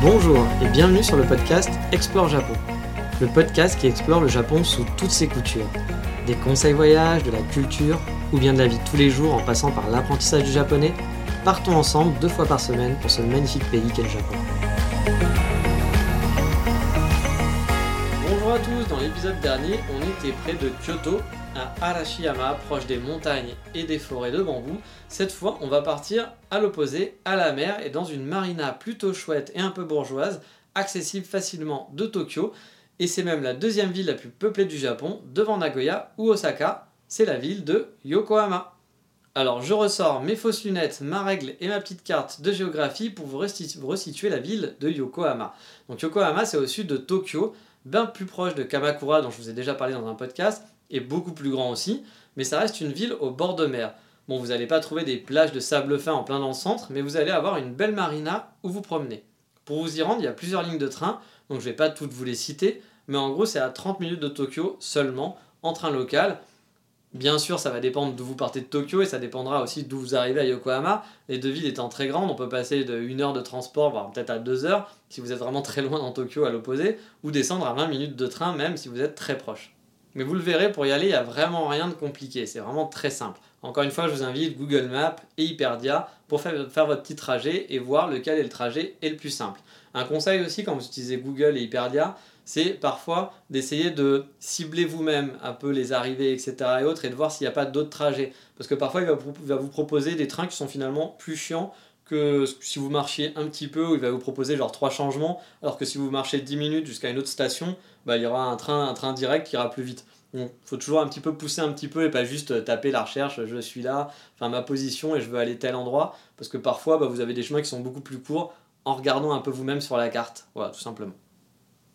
Bonjour et bienvenue sur le podcast Explore Japon, le podcast qui explore le Japon sous toutes ses coutures. Des conseils voyages, de la culture ou bien de la vie tous les jours en passant par l'apprentissage du japonais, partons ensemble deux fois par semaine pour ce magnifique pays qu'est le Japon. À tous, dans l'épisode dernier, on était près de Kyoto, à Arashiyama, proche des montagnes et des forêts de bambou. Cette fois, on va partir à l'opposé, à la mer, et dans une marina plutôt chouette et un peu bourgeoise, accessible facilement de Tokyo. Et c'est même la deuxième ville la plus peuplée du Japon, devant Nagoya ou Osaka. C'est la ville de Yokohama. Alors je ressors mes fausses lunettes, ma règle et ma petite carte de géographie pour vous resituer la ville de Yokohama. Donc Yokohama c'est au sud de Tokyo, bien plus proche de Kamakura dont je vous ai déjà parlé dans un podcast, et beaucoup plus grand aussi, mais ça reste une ville au bord de mer. Bon, vous n'allez pas trouver des plages de sable fin en plein dans le centre, mais vous allez avoir une belle marina où vous promenez. Pour vous y rendre, il y a plusieurs lignes de train, donc je ne vais pas toutes vous les citer, mais en gros c'est à 30 minutes de Tokyo seulement, en train local. Bien sûr, ça va dépendre d'où vous partez de Tokyo et ça dépendra aussi d'où vous arrivez à Yokohama. Les deux villes étant très grandes, on peut passer de 1 heure de transport, voire peut-être à 2 heures, si vous êtes vraiment très loin dans Tokyo à l'opposé, ou descendre à 20 minutes de train même si vous êtes très proche. Mais vous le verrez, pour y aller, il n'y a vraiment rien de compliqué. C'est vraiment très simple. Encore une fois, je vous invite Google Maps et Hyperdia pour faire, votre petit trajet et voir lequel est le trajet est le plus simple. Un conseil aussi quand vous utilisez Google et Hyperdia, c'est parfois d'essayer de cibler vous-même un peu les arrivées, etc. et autres, et de voir s'il n'y a pas d'autres trajets. Parce que parfois, il va, vous, proposer des trains qui sont finalement plus chiants que si vous marchiez un petit peu, où il va vous proposer genre trois changements, alors que si vous marchez 10 minutes jusqu'à une autre station, bah, il y aura un train, direct qui ira plus vite. Il faut toujours un petit peu pousser un petit peu et pas juste taper la recherche, je suis là, enfin ma position et je veux aller tel endroit, parce que parfois bah, vous avez des chemins qui sont beaucoup plus courts en regardant un peu vous-même sur la carte, voilà, tout simplement.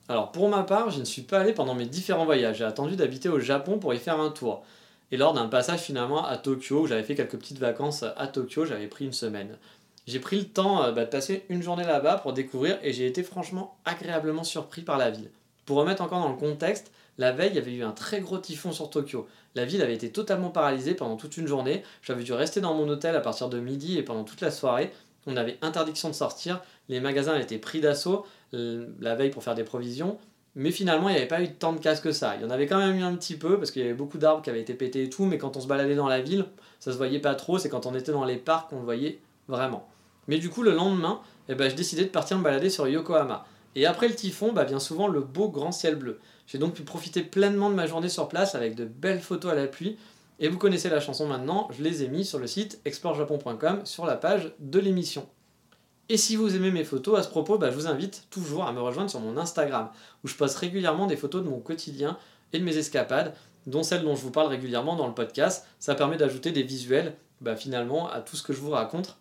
Alors pour ma part, je ne suis pas allé pendant mes différents voyages, j'ai attendu d'habiter au Japon pour y faire un tour. Et lors d'un passage finalement à Tokyo, où j'avais fait quelques petites vacances à Tokyo, j'avais pris une semaine. J'ai pris le temps euh, bah, de passer une journée là-bas pour découvrir et j'ai été franchement agréablement surpris par la ville. Pour remettre encore dans le contexte, la veille, il y avait eu un très gros typhon sur Tokyo. La ville avait été totalement paralysée pendant toute une journée. J'avais dû rester dans mon hôtel à partir de midi et pendant toute la soirée. On avait interdiction de sortir. Les magasins étaient pris d'assaut la veille pour faire des provisions. Mais finalement, il n'y avait pas eu tant de casse que ça. Il y en avait quand même eu un petit peu parce qu'il y avait beaucoup d'arbres qui avaient été pétés et tout. Mais quand on se baladait dans la ville, ça se voyait pas trop. C'est quand on était dans les parcs qu'on le voyait vraiment. Mais du coup, le lendemain, eh ben, je décidais de partir me balader sur Yokohama. Et après le typhon, bah, vient souvent le beau grand ciel bleu. J'ai donc pu profiter pleinement de ma journée sur place avec de belles photos à la pluie. Et vous connaissez la chanson maintenant, je les ai mis sur le site explorejapon.com sur la page de l'émission. Et si vous aimez mes photos, à ce propos, bah, je vous invite toujours à me rejoindre sur mon Instagram, où je poste régulièrement des photos de mon quotidien et de mes escapades, dont celles dont je vous parle régulièrement dans le podcast. Ça permet d'ajouter des visuels, bah, finalement, à tout ce que je vous raconte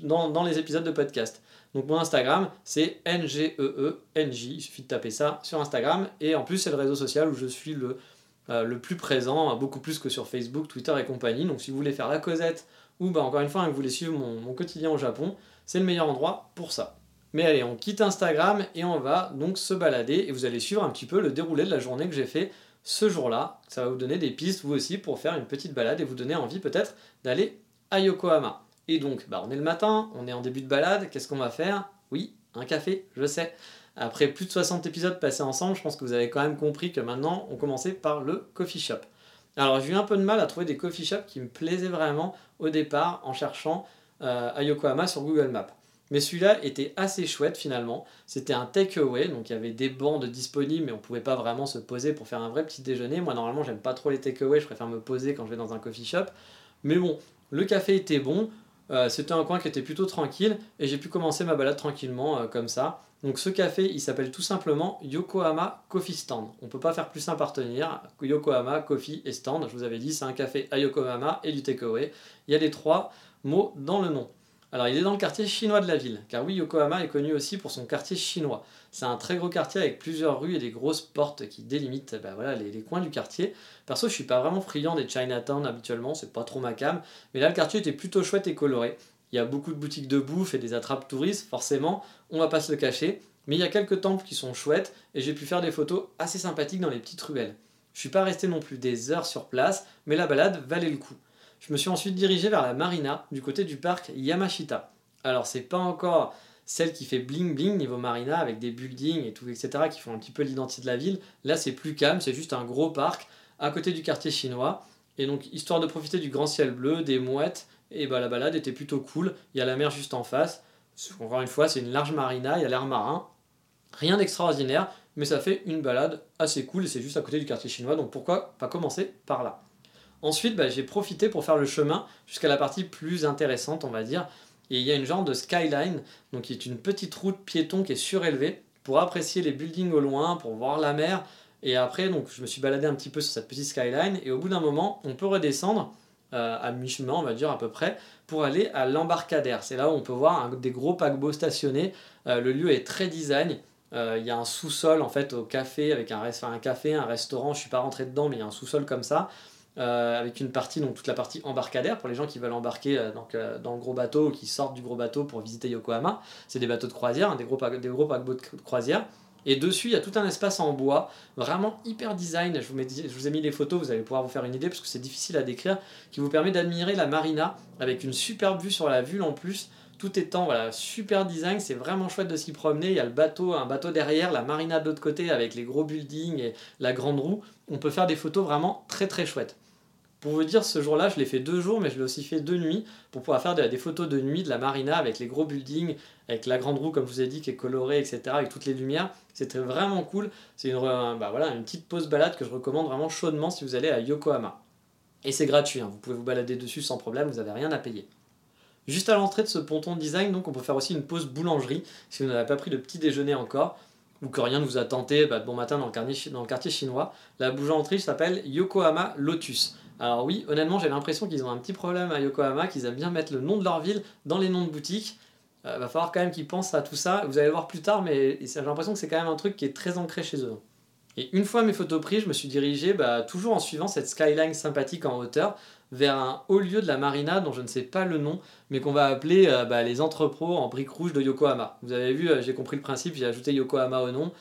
dans, les épisodes de podcast. Donc mon Instagram, c'est N-G-E-E-N-J. Il suffit de taper ça sur Instagram. Et en plus, c'est le réseau social où je suis le, euh, plus présent, beaucoup plus que sur Facebook, Twitter et compagnie. Donc si vous voulez faire la causette ou bah, encore une fois, que vous voulez suivre mon, mon quotidien au Japon, c'est le meilleur endroit pour ça. Mais allez, on quitte Instagram et on va donc se balader et vous allez suivre un petit peu le déroulé de la journée que j'ai fait ce jour-là. Ça va vous donner des pistes vous aussi pour faire une petite balade et vous donner envie peut-être d'aller à Yokohama. Et donc, bah, on est le matin, on est en début de balade, qu'est-ce qu'on va faire? Oui, un café, je sais. Après plus de 60 épisodes passés ensemble, je pense que vous avez quand même compris que maintenant, on commençait par le coffee shop. Alors, j'ai eu un peu de mal à trouver des coffee shops qui me plaisaient vraiment au départ en cherchant euh, à Yokohama sur Google Maps. Mais celui-là était assez chouette finalement. C'était un takeaway, donc il y avait des bancs disponibles, mais on pouvait pas vraiment se poser pour faire un vrai petit déjeuner. Moi, normalement, j'aime pas trop les takeaways, je préfère me poser quand je vais dans un coffee shop. Mais bon, le café était bon, euh, c'était un coin qui était plutôt tranquille et j'ai pu commencer ma balade tranquillement euh, comme ça. Donc ce café, il s'appelle tout simplement Yokohama Coffee Stand. On peut pas faire plus à retenir. Yokohama Coffee et Stand. Je vous avais dit, c'est un café à Yokohama et du takeaway. Il y a les trois mots dans le nom. Alors il est dans le quartier chinois de la ville, car oui, Yokohama est connu aussi pour son quartier chinois. C'est un très gros quartier avec plusieurs rues et des grosses portes qui délimitent bah, voilà, les, coins du quartier. Perso, je suis pas vraiment friand des Chinatown habituellement, c'est pas trop ma cam, mais là le quartier était plutôt chouette et coloré. Il y a beaucoup de boutiques de bouffe et des attrapes touristes, forcément, on va pas se le cacher, mais il y a quelques temples qui sont chouettes et j'ai pu faire des photos assez sympathiques dans les petites ruelles. Je suis pas resté non plus des heures sur place, mais la balade valait le coup. Je me suis ensuite dirigé vers la marina, du côté du parc Yamashita. Alors, c'est pas encore celle qui fait bling bling niveau marina avec des buildings et tout, etc., qui font un petit peu l'identité de la ville. Là, c'est plus calme, c'est juste un gros parc à côté du quartier chinois. Et donc, histoire de profiter du grand ciel bleu, des mouettes, et bah la balade était plutôt cool. Il y a la mer juste en face. Encore une fois, c'est une large marina, il y a l'air marin. Rien d'extraordinaire, mais ça fait une balade assez cool et c'est juste à côté du quartier chinois, donc pourquoi pas commencer par là. Ensuite, bah, j'ai profité pour faire le chemin jusqu'à la partie plus intéressante, on va dire. Et il y a une genre de skyline, donc qui est une petite route piéton qui est surélevée pour apprécier les buildings au loin, pour voir la mer. Et après, donc, je me suis baladé un petit peu sur cette petite skyline. Et au bout d'un moment, on peut redescendre euh, à mi-chemin, on va dire à peu près, pour aller à l'embarcadère. C'est là où on peut voir des gros paquebots stationnés. Euh, le lieu est très design. Euh, il y a un sous-sol en fait au café avec un, un café, un restaurant. Je suis pas rentré dedans, mais il y a un sous-sol comme ça. Avec une partie, donc toute la partie embarcadère pour les gens qui veulent embarquer donc, dans le gros bateau ou qui sortent du gros bateau pour visiter Yokohama. C'est des bateaux de croisière, hein, des, gros, des gros paquebots de croisière. Et dessus, il y a tout un espace en bois, vraiment hyper design. Je vous, ai mis les photos, vous allez pouvoir vous faire une idée parce que c'est difficile à décrire, qui vous permet d'admirer la marina avec une superbe vue sur la vue en plus. Tout étant voilà, super design, c'est vraiment chouette de s'y promener. Il y a le bateau, un bateau derrière, la marina de l'autre côté avec les gros buildings et la grande roue. On peut faire des photos vraiment très très chouettes. Pour vous dire, ce jour-là, je l'ai fait deux jours, mais je l'ai aussi fait deux nuits pour pouvoir faire des photos de nuit de la marina avec les gros buildings, avec la grande roue, comme je vous ai dit, qui est colorée, etc., avec toutes les lumières. C'était vraiment cool. C'est une, bah une petite pause balade que je recommande vraiment chaudement si vous allez à Yokohama. Et c'est gratuit, hein. vous pouvez vous balader dessus sans problème, vous n'avez rien à payer. Juste à l'entrée de ce ponton design, donc on peut faire aussi une pause boulangerie si vous n'avez pas pris de petit déjeuner encore ou que rien ne vous a tenté bah, de bon matin dans le, dans le quartier chinois. La boulangerie s'appelle Yokohama Lotus. Alors oui, honnêtement, j'ai l'impression qu'ils ont un petit problème à Yokohama, qu'ils aiment bien mettre le nom de leur ville dans les noms de boutiques. Il euh, va falloir quand même qu'ils pensent à tout ça. Vous allez le voir plus tard, mais j'ai l'impression que c'est quand même un truc qui est très ancré chez eux. Et une fois mes photos prises, je me suis dirigé, bah, toujours en suivant cette skyline sympathique en hauteur, vers un haut lieu de la marina dont je ne sais pas le nom, mais qu'on va appeler euh, bah, les entrepôts en briques rouges de Yokohama. Vous avez vu, euh, j'ai compris le principe, j'ai ajouté Yokohama au nom,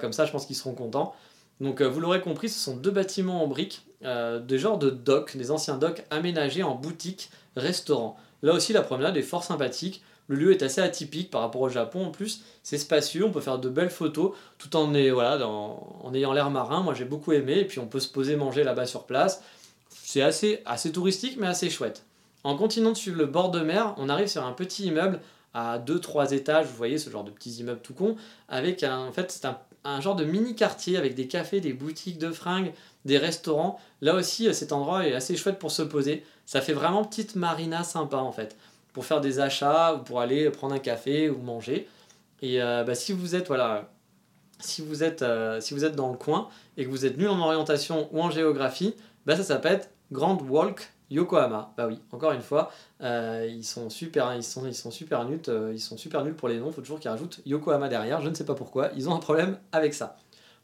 comme ça je pense qu'ils seront contents. Donc vous l'aurez compris, ce sont deux bâtiments en briques euh, des genres de docks, des anciens docks aménagés en boutique, restaurant. Là aussi, la promenade est fort sympathique. Le lieu est assez atypique par rapport au Japon en plus. C'est spacieux, on peut faire de belles photos tout en ayant l'air marin. Moi j'ai beaucoup aimé. Et puis on peut se poser manger là-bas sur place. C'est assez, assez touristique mais assez chouette. En continuant de suivre le bord de mer, on arrive sur un petit immeuble à 2-3 étages, vous voyez ce genre de petits immeubles tout con, avec un, en fait c'est un, un genre de mini quartier avec des cafés, des boutiques de fringues, des restaurants. Là aussi, euh, cet endroit est assez chouette pour se poser. Ça fait vraiment petite marina sympa en fait, pour faire des achats ou pour aller prendre un café ou manger. Et euh, bah, si vous êtes voilà, si vous êtes euh, si vous êtes dans le coin et que vous êtes nul en orientation ou en géographie, bah, ça s'appelle Grand Walk Yokohama. Bah oui, encore une fois, ils sont super, ils sont, ils sont super nuls, ils sont super nuls pour les noms. Faut toujours qu'ils rajoutent Yokohama derrière. Je ne sais pas pourquoi. Ils ont un problème avec ça.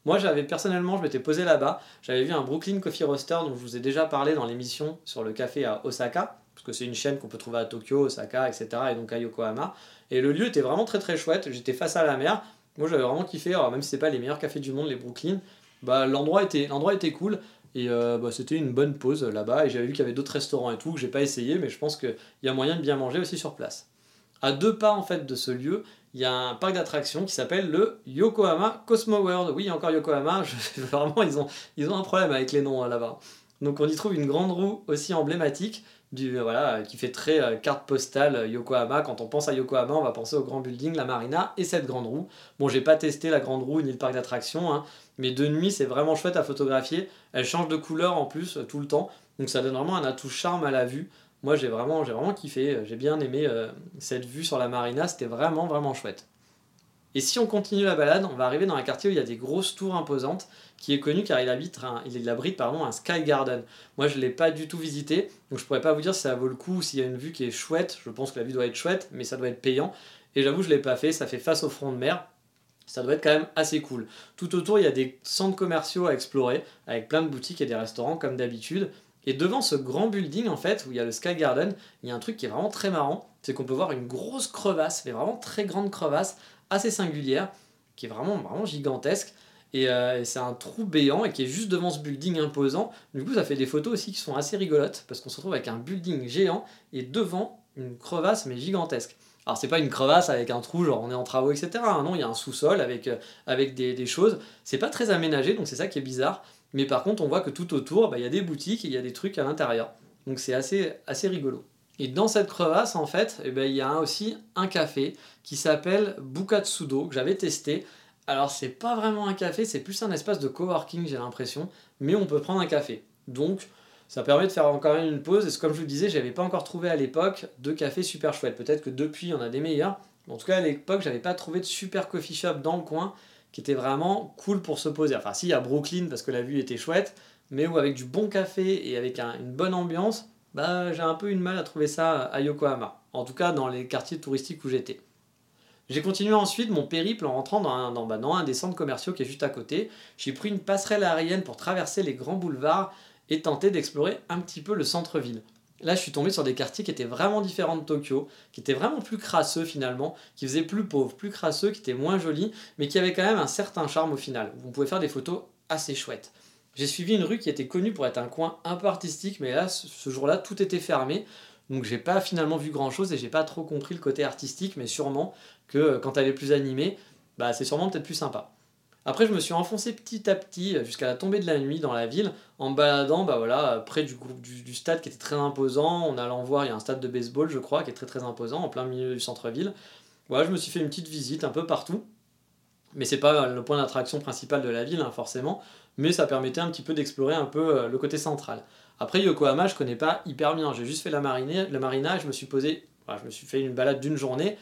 Moi, j'avais personnellement, je m'étais posé là-bas, j'avais vu un Brooklyn Coffee Roaster dont je vous ai déjà parlé dans l'émission sur le café à Osaka, parce que c'est une chaîne qu'on peut trouver à Tokyo, Osaka, etc., et donc à Yokohama. Et le lieu était vraiment très très chouette, j'étais face à la mer, moi j'avais vraiment kiffé, alors même si c'est pas les meilleurs cafés du monde, les Brooklyn, bah, l'endroit était, l'endroit était cool, et euh, bah, c'était une bonne pause là-bas, et j'avais vu qu'il y avait d'autres restaurants et tout, que j'ai pas essayé, mais je pense qu'il y a moyen de bien manger aussi sur place. À deux pas en fait de ce lieu, il y a un parc d'attractions qui s'appelle le Yokohama Cosmo World. Oui, encore Yokohama, vraiment ils ont, ils ont un problème avec les noms hein, là-bas. Donc on y trouve une grande roue aussi emblématique du, euh, voilà, qui fait très euh, carte postale euh, Yokohama. Quand on pense à Yokohama, on va penser au grand building, la marina et cette grande roue. Bon, j'ai pas testé la grande roue ni le parc d'attractions, hein, mais de nuit c'est vraiment chouette à photographier. Elle change de couleur en plus tout le temps, donc ça donne vraiment un atout charme à la vue. Moi, j'ai vraiment, j'ai vraiment kiffé. J'ai bien aimé euh, cette vue sur la marina. C'était vraiment, vraiment chouette. Et si on continue la balade, on va arriver dans un quartier où il y a des grosses tours imposantes, qui est connu car il, il abrite pardon, un Sky Garden. Moi, je ne l'ai pas du tout visité, donc je pourrais pas vous dire si ça vaut le coup ou s'il y a une vue qui est chouette. Je pense que la vue doit être chouette, mais ça doit être payant. Et j'avoue, je ne l'ai pas fait, ça fait face au front de mer. Ça doit être quand même assez cool. Tout autour, il y a des centres commerciaux à explorer, avec plein de boutiques et des restaurants comme d'habitude. Et devant ce grand building, en fait, où il y a le Sky Garden, il y a un truc qui est vraiment très marrant, c'est qu'on peut voir une grosse crevasse, mais vraiment très grande crevasse, assez singulière, qui est vraiment, vraiment gigantesque. Euh, et, c'est un trou béant et qui est juste devant ce building imposant. Du coup, ça fait des photos aussi qui sont assez rigolotes parce qu'on se retrouve avec un building géant et devant une crevasse mais gigantesque. Alors, c'est pas une crevasse avec un trou, genre on est en travaux, etc. Non, il y a un sous-sol avec, euh, des choses. C'est pas très aménagé, donc c'est ça qui est bizarre. Mais par contre, on voit que tout autour, bah, il y a des boutiques et il y a des trucs à l'intérieur. Donc c'est assez, assez rigolo. Et dans cette crevasse, en fait, eh ben, il y a aussi un café qui s'appelle Bukatsudo, que j'avais testé. Alors, c'est pas vraiment un café, c'est plus un espace de coworking, j'ai l'impression, mais on peut prendre un café. Donc, ça permet de faire encore une pause. Et comme je vous le disais, j'avais pas encore trouvé à l'époque de café super chouette. Peut-être que depuis, il y en a des meilleurs. En tout cas, à l'époque, j'avais pas trouvé de super coffee shop dans le coin qui était vraiment cool pour se poser. Enfin, si, à Brooklyn, parce que la vue était chouette, mais où avec du bon café et avec une bonne ambiance, bah, j'ai un peu une mal à trouver ça à Yokohama. En tout cas, dans les quartiers touristiques où j'étais. J'ai continué ensuite mon périple en rentrant dans un, dans, bah, dans un des centres commerciaux qui est juste à côté. J'ai pris une passerelle aérienne pour traverser les grands boulevards et tenter d'explorer un petit peu le centre-ville. Là, je suis tombé sur des quartiers qui étaient vraiment différents de Tokyo, qui étaient vraiment plus crasseux finalement, qui faisaient plus pauvres, plus crasseux, qui étaient moins jolis, mais qui avaient quand même un certain charme au final. Vous pouvez faire des photos assez chouettes. J'ai suivi une rue qui était connue pour être un coin un peu artistique, mais là, ce jour-là, tout était fermé. Donc j'ai pas finalement vu grand chose et j'ai pas trop compris le côté artistique, mais sûrement que euh, quand elle est plus animée, bah c'est sûrement peut-être plus sympa. Après, je me suis enfoncé petit à petit euh, jusqu'à la tombée de la nuit dans la ville en baladant bah voilà, près du, groupe, du, stade qui était très imposant. En allant voir, il y a un stade de baseball, je crois, qui est très très imposant en plein milieu du centre-ville. Voilà, je me suis fait une petite visite un peu partout. Mais c'est pas le point d'attraction principal de la ville, hein, forcément. Mais ça permettait un petit peu d'explorer un peu euh, le côté central. Après, Yokohama, je connais pas hyper bien. J'ai juste fait la, marina, la marina je me suis posé. je me suis fait une balade d'une journée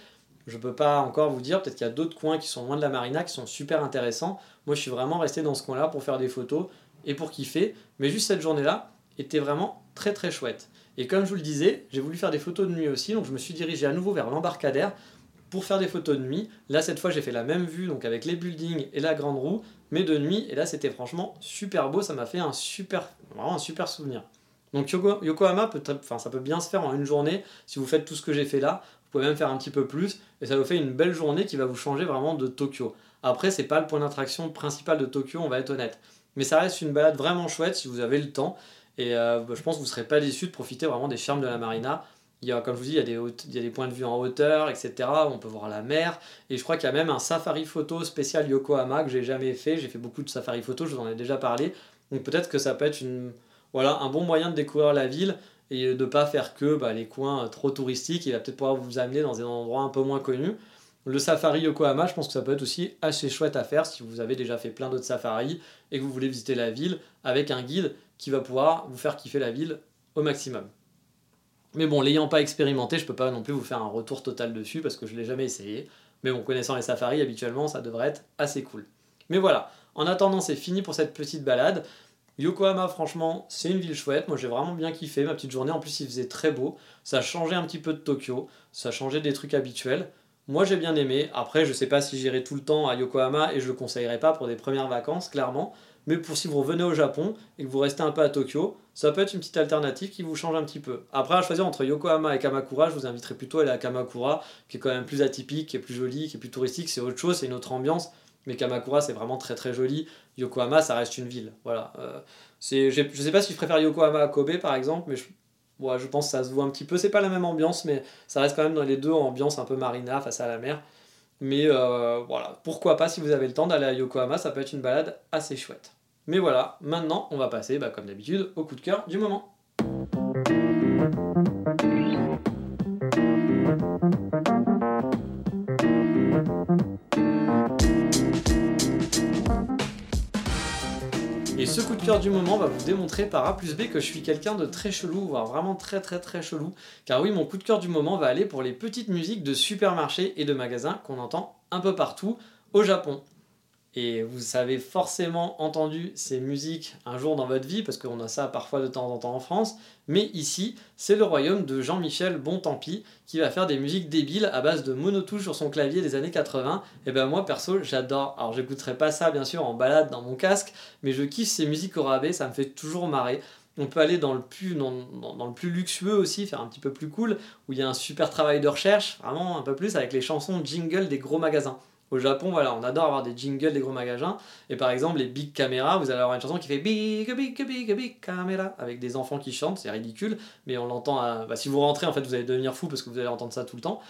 je peux pas encore vous dire, peut-être qu'il y a d'autres coins qui sont loin de la marina qui sont super intéressants. Moi, je suis vraiment resté dans ce coin-là pour faire des photos et pour kiffer. Mais juste cette journée-là était vraiment très très chouette. Et comme je vous le disais, j'ai voulu faire des photos de nuit aussi, donc je me suis dirigé à nouveau vers l'embarcadère pour faire des photos de nuit. Là, cette fois, j'ai fait la même vue, donc avec les buildings et la grande roue, mais de nuit. Et là, c'était franchement super beau. Ça m'a fait un super, vraiment un super souvenir. Donc Yokohama, peut, enfin, ça peut bien se faire en une journée si vous faites tout ce que j'ai fait là. Vous pouvez même faire un petit peu plus et ça vous fait une belle journée qui va vous changer vraiment de Tokyo. Après, c'est pas le point d'attraction principal de Tokyo, on va être honnête. Mais ça reste une balade vraiment chouette si vous avez le temps. Et euh, bah, je pense que vous ne serez pas déçu de profiter vraiment des charmes de la marina. Il y a, comme je vous dis, il y, a des points de vue en hauteur, etc. On peut voir la mer. Et je crois qu'il y a même un safari photo spécial Yokohama que j'ai jamais fait. J'ai fait beaucoup de safari photo, je vous en ai déjà parlé. Donc peut-être que ça peut être voilà, un bon moyen de découvrir la ville et de pas faire que bah, les coins trop touristiques. Il va peut-être pouvoir vous amener dans des endroits un peu moins connus. Le safari Yokohama, je pense que ça peut être aussi assez chouette à faire si vous avez déjà fait plein d'autres safaris et que vous voulez visiter la ville avec un guide qui va pouvoir vous faire kiffer la ville au maximum. Mais bon, l'ayant pas expérimenté, je peux pas non plus vous faire un retour total dessus parce que je l'ai jamais essayé. Mais bon, connaissant les safaris, habituellement, ça devrait être assez cool. Mais voilà, en attendant, c'est fini pour cette petite balade. Yokohama, franchement, c'est une ville chouette. Moi, j'ai vraiment bien kiffé ma petite journée. En plus, il faisait très beau. Ça changeait un petit peu de Tokyo. Ça changeait des trucs habituels. Moi, j'ai bien aimé. Après, je sais pas si j'irai tout le temps à Yokohama et je le conseillerais pas pour des premières vacances, clairement. Mais pour si vous revenez au Japon et que vous restez un peu à Tokyo, ça peut être une petite alternative qui vous change un petit peu. Après, à choisir entre Yokohama et Kamakura, je vous inviterai plutôt à aller à Kamakura, qui est quand même plus atypique, qui est plus joli, qui est plus touristique. C'est autre chose, c'est une autre ambiance. Mais Kamakura, c'est vraiment très très joli. Yokohama, ça reste une ville. Voilà. Euh, c'est, je sais pas si je préfère Yokohama à Kobe par exemple, mais je, je pense que ça se voit un petit peu. C'est pas la même ambiance, mais ça reste quand même dans les deux ambiance un peu marina face à la mer. Mais euh, voilà, pourquoi pas si vous avez le temps d'aller à Yokohama, ça peut être une balade assez chouette. Mais voilà, maintenant on va passer, bah, comme d'habitude, au coup de cœur du moment. cœur du moment va vous démontrer par A plus B que je suis quelqu'un de très chelou, voire vraiment très très très chelou. Car oui, mon coup de cœur du moment va aller pour les petites musiques de supermarchés et de magasins qu'on entend un peu partout au Japon. Et vous avez forcément entendu ces musiques un jour dans votre vie, parce qu'on a ça parfois de temps en temps en France. Mais ici, c'est le royaume de Jean-Michel Bontempi qui va faire des musiques débiles à base de monotouches sur son clavier des années 80. Et ben moi, perso, j'adore. Alors, j'écouterai pas ça, bien sûr, en balade dans mon casque, mais je kiffe ces musiques au rabais, ça me fait toujours marrer. On peut aller dans le, plus, dans, le plus luxueux aussi, faire un petit peu plus cool, où il y a un super travail de recherche, vraiment un peu plus, avec les chansons jingle des gros magasins. Au Japon, on adore avoir des jingles des gros magasins. Et par exemple, les Big Camera, vous allez avoir une chanson qui fait Big, Big, Big, Big Camera avec des enfants qui chantent, c'est ridicule, mais on l'entend. Bah, si vous rentrez, en fait, vous allez devenir fou parce que vous allez entendre ça tout le temps.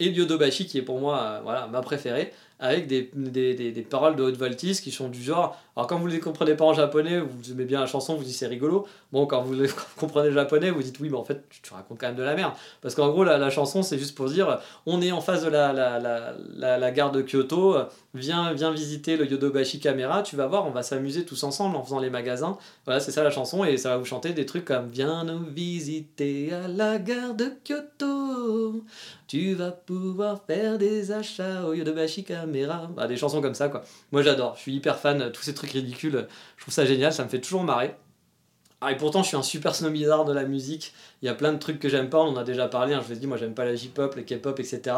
Et Yodobashi, qui est pour moi euh, voilà, ma préférée, avec des, des, des, paroles de haute qui sont du genre. Alors, quand vous les comprenez pas en japonais, vous aimez bien la chanson, vous dites c'est rigolo. Bon, quand vous comprenez le japonais, vous dites oui, mais en fait, tu, racontes quand même de la merde. Parce qu'en gros, la, la chanson, c'est juste pour dire on est en face de la, la, la, la gare de Kyoto, viens, viens visiter le Yodobashi Camera, tu vas voir, on va s'amuser tous ensemble en faisant les magasins. Voilà, c'est ça la chanson, et ça va vous chanter des trucs comme Viens nous visiter à la gare de Kyoto, tu vas pouvoir faire des achats au Yodobashi Camera bah, des chansons comme ça, quoi. Moi, j'adore. Je suis hyper fan. Tous ces trucs ridicules, je trouve ça génial. Ça me fait toujours marrer. Ah, et pourtant, je suis un super snobizard de la musique. Il y a plein de trucs que j'aime pas. On en a déjà parlé. Hein. Je vous ai dit, moi, j'aime pas la J-pop, le K-pop, etc.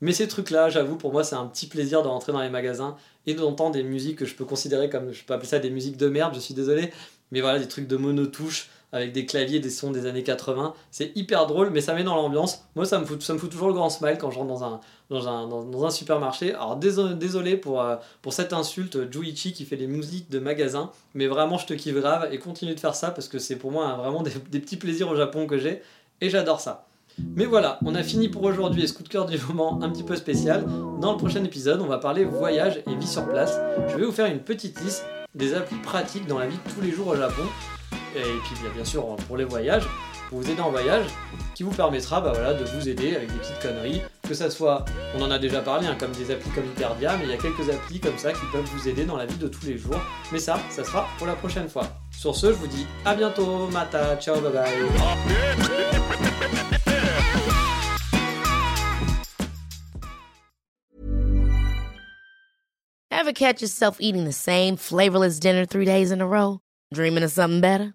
Mais ces trucs-là, j'avoue, pour moi, c'est un petit plaisir de rentrer dans les magasins et d'entendre des musiques que je peux considérer comme, je peux appeler ça des musiques de merde, je suis désolé. Mais voilà, des trucs de monotouche avec des claviers, des sons des années 80. C'est hyper drôle, mais ça met dans l'ambiance. Moi, ça me, fout, ça me fout toujours le grand smile quand je rentre dans un, dans un, dans, un supermarché. Alors, désolé pour, euh, pour cette insulte, Juichi qui fait des musiques de magasin, mais vraiment, je te kiffe grave et continue de faire ça parce que c'est pour moi vraiment des, des petits plaisirs au Japon que j'ai et j'adore ça. Mais voilà, on a fini pour aujourd'hui et ce coup de cœur du moment un petit peu spécial. Dans le prochain épisode, on va parler voyage et vie sur place. Je vais vous faire une petite liste des applis pratiques dans la vie de tous les jours au Japon et puis bien sûr pour les voyages, pour vous aider en voyage, qui vous permettra bah, voilà, de vous aider avec des petites conneries, que ça soit, on en a déjà parlé, hein, comme des applis comme Hyperdia, mais il y a quelques applis comme ça qui peuvent vous aider dans la vie de tous les jours. Mais ça, ça sera pour la prochaine fois. Sur ce, je vous dis à bientôt, mata, ciao, bye bye. Ever catch yourself eating the same flavorless dinner three days in a row? Dreaming of something better?